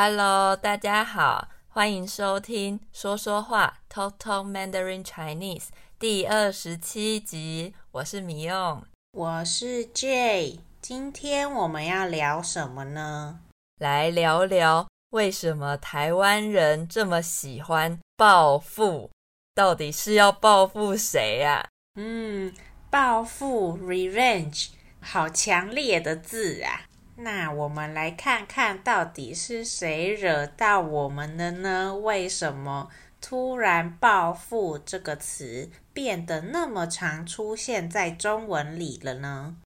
Hello，大家好，欢迎收听说说话 Talk Talk Mandarin Chinese 第二十七集。我是米用，我是 Jay。今天我们要聊什么呢？来聊聊为什么台湾人这么喜欢暴富？到底是要报复谁呀？嗯，报复 （revenge） 好强烈的字啊！那我们来看看到底是谁惹到我们了呢？为什么突然“暴富”这个词变得那么常出现在中文里了呢？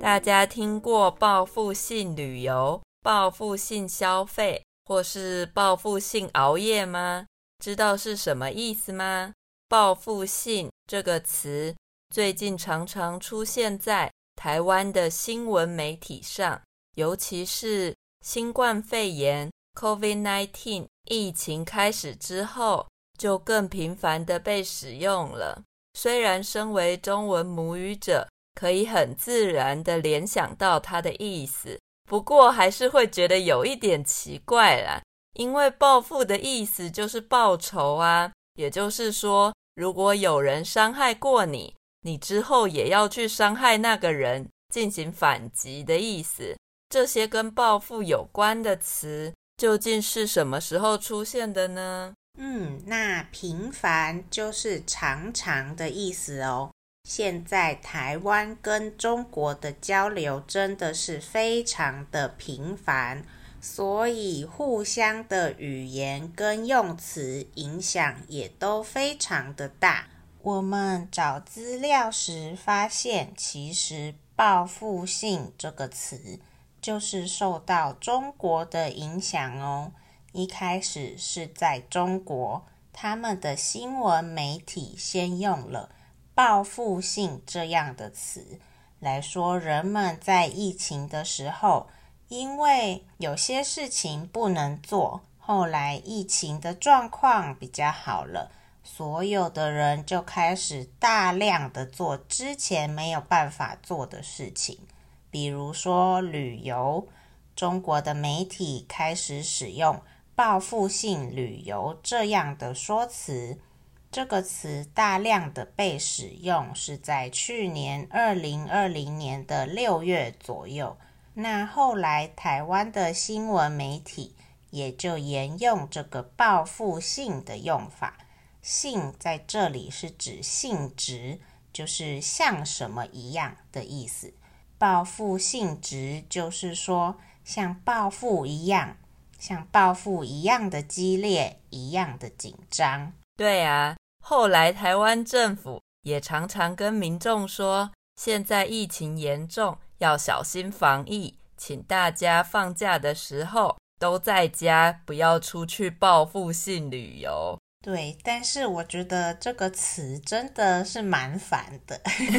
大家听过报复性旅游、报复性消费或是报复性熬夜吗？知道是什么意思吗？报复性这个词最近常常出现在台湾的新闻媒体上，尤其是新冠肺炎 （COVID-19） 疫情开始之后，就更频繁地被使用了。虽然身为中文母语者，可以很自然地联想到它的意思，不过还是会觉得有一点奇怪啦，因为报复的意思就是报仇啊。也就是说，如果有人伤害过你，你之后也要去伤害那个人，进行反击的意思。这些跟报复有关的词，究竟是什么时候出现的呢？嗯，那频繁就是常常的意思哦。现在台湾跟中国的交流真的是非常的频繁。所以，互相的语言跟用词影响也都非常的大。我们找资料时发现，其实“报复性”这个词就是受到中国的影响哦。一开始是在中国，他们的新闻媒体先用了“报复性”这样的词来说，人们在疫情的时候。因为有些事情不能做，后来疫情的状况比较好了，所有的人就开始大量的做之前没有办法做的事情，比如说旅游。中国的媒体开始使用“报复性旅游”这样的说辞，这个词大量的被使用是在去年二零二零年的六月左右。那后来，台湾的新闻媒体也就沿用这个报复性的用法。性在这里是指性质，就是像什么一样的意思。报复性质就是说像报复一样，像报复一样的激烈，一样的紧张。对啊，后来台湾政府也常常跟民众说，现在疫情严重。要小心防疫，请大家放假的时候都在家，不要出去报复性旅游。对，但是我觉得这个词真的是蛮烦的，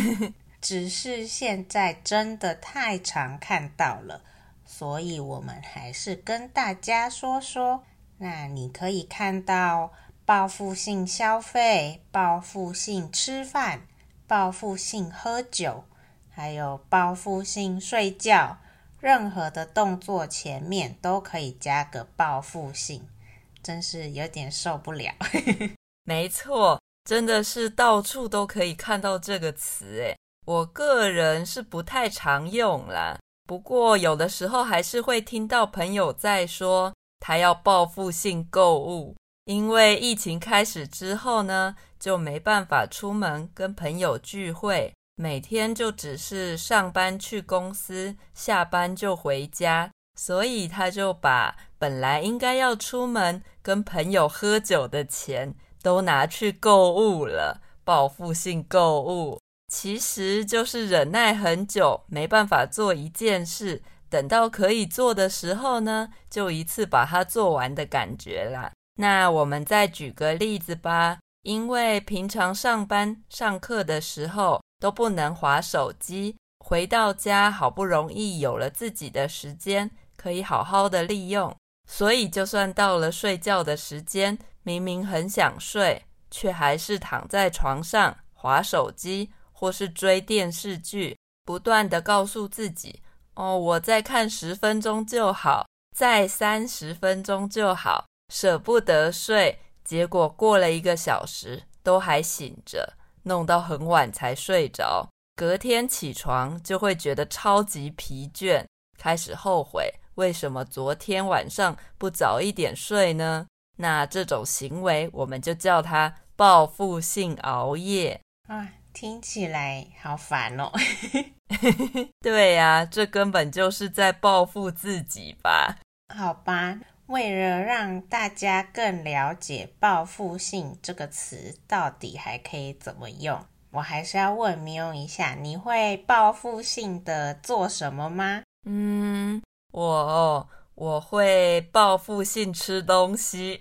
只是现在真的太常看到了，所以我们还是跟大家说说。那你可以看到报复性消费、报复性吃饭、报复性喝酒。还有报复性睡觉，任何的动作前面都可以加个报复性，真是有点受不了。没错，真的是到处都可以看到这个词诶。我个人是不太常用啦，不过有的时候还是会听到朋友在说他要报复性购物，因为疫情开始之后呢，就没办法出门跟朋友聚会。每天就只是上班去公司，下班就回家，所以他就把本来应该要出门跟朋友喝酒的钱都拿去购物了，报复性购物，其实就是忍耐很久，没办法做一件事，等到可以做的时候呢，就一次把它做完的感觉啦。那我们再举个例子吧，因为平常上班上课的时候，都不能滑手机，回到家好不容易有了自己的时间，可以好好的利用，所以就算到了睡觉的时间，明明很想睡，却还是躺在床上滑手机，或是追电视剧，不断地告诉自己：“哦，我再看十分钟就好，再三十分钟就好，舍不得睡。”结果过了一个小时，都还醒着，弄到很晚才睡着。隔天起床就会觉得超级疲倦，开始后悔为什么昨天晚上不早一点睡呢？那这种行为，我们就叫它报复性熬夜。啊，听起来好烦哦。对呀，这根本就是在报复自己吧？好吧，为了让大家更了解“报复性”这个词到底还可以怎么用，我还是要问 Miu 一下，你会报复性的做什么吗？嗯，我。我会报复性吃东西，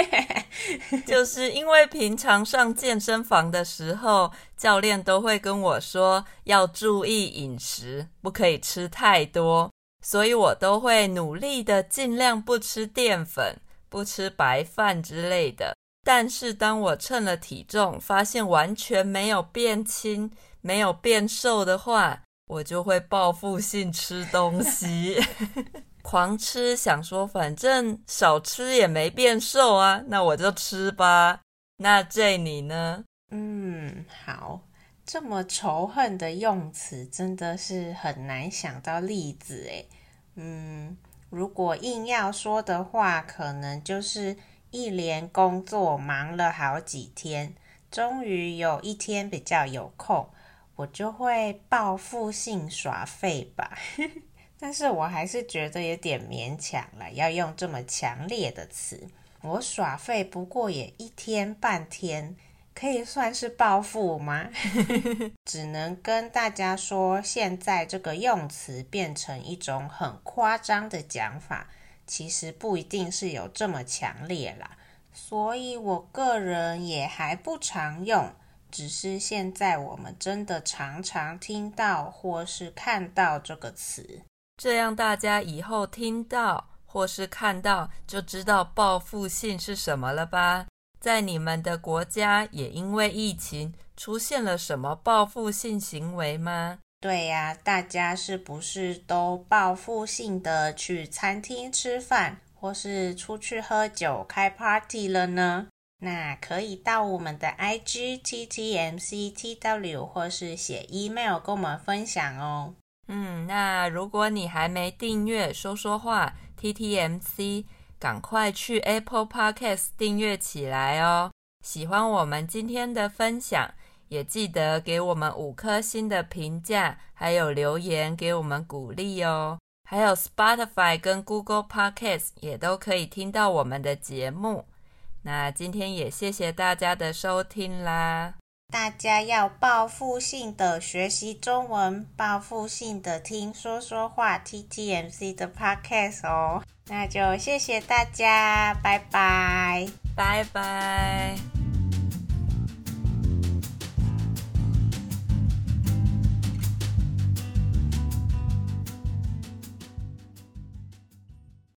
就是因为平常上健身房的时候，教练都会跟我说要注意饮食，不可以吃太多，所以我都会努力的尽量不吃淀粉，不吃白饭之类的。但是当我称了体重，发现完全没有变轻，没有变瘦的话，我就会报复性吃东西。狂吃，想说反正少吃也没变瘦啊，那我就吃吧。那这你呢？嗯，好，这么仇恨的用词真的是很难想到例子诶。嗯，如果硬要说的话，可能就是一连工作忙了好几天，终于有一天比较有空，我就会报复性耍废吧。但是我还是觉得有点勉强了，要用这么强烈的词。我耍废不过也一天半天，可以算是报复吗？只能跟大家说，现在这个用词变成一种很夸张的讲法，其实不一定是有这么强烈啦。所以我个人也还不常用，只是现在我们真的常常听到或是看到这个词。这样大家以后听到或是看到，就知道报复性是什么了吧？在你们的国家，也因为疫情出现了什么报复性行为吗？对呀，大家是不是都报复性的去餐厅吃饭，或是出去喝酒开 party 了呢？那可以到我们的 IG TTMCTW，或是写 email 跟我们分享哦。嗯，那如果你还没订阅说说话 TTMC，赶快去 Apple Podcast 订阅起来哦！喜欢我们今天的分享，也记得给我们五颗星的评价，还有留言给我们鼓励哦。还有 Spotify 跟 Google Podcast 也都可以听到我们的节目。那今天也谢谢大家的收听啦！大家要报复性的学习中文，报复性的听说说话 TTMC 的 Podcast 哦。那就谢谢大家，拜拜，拜拜。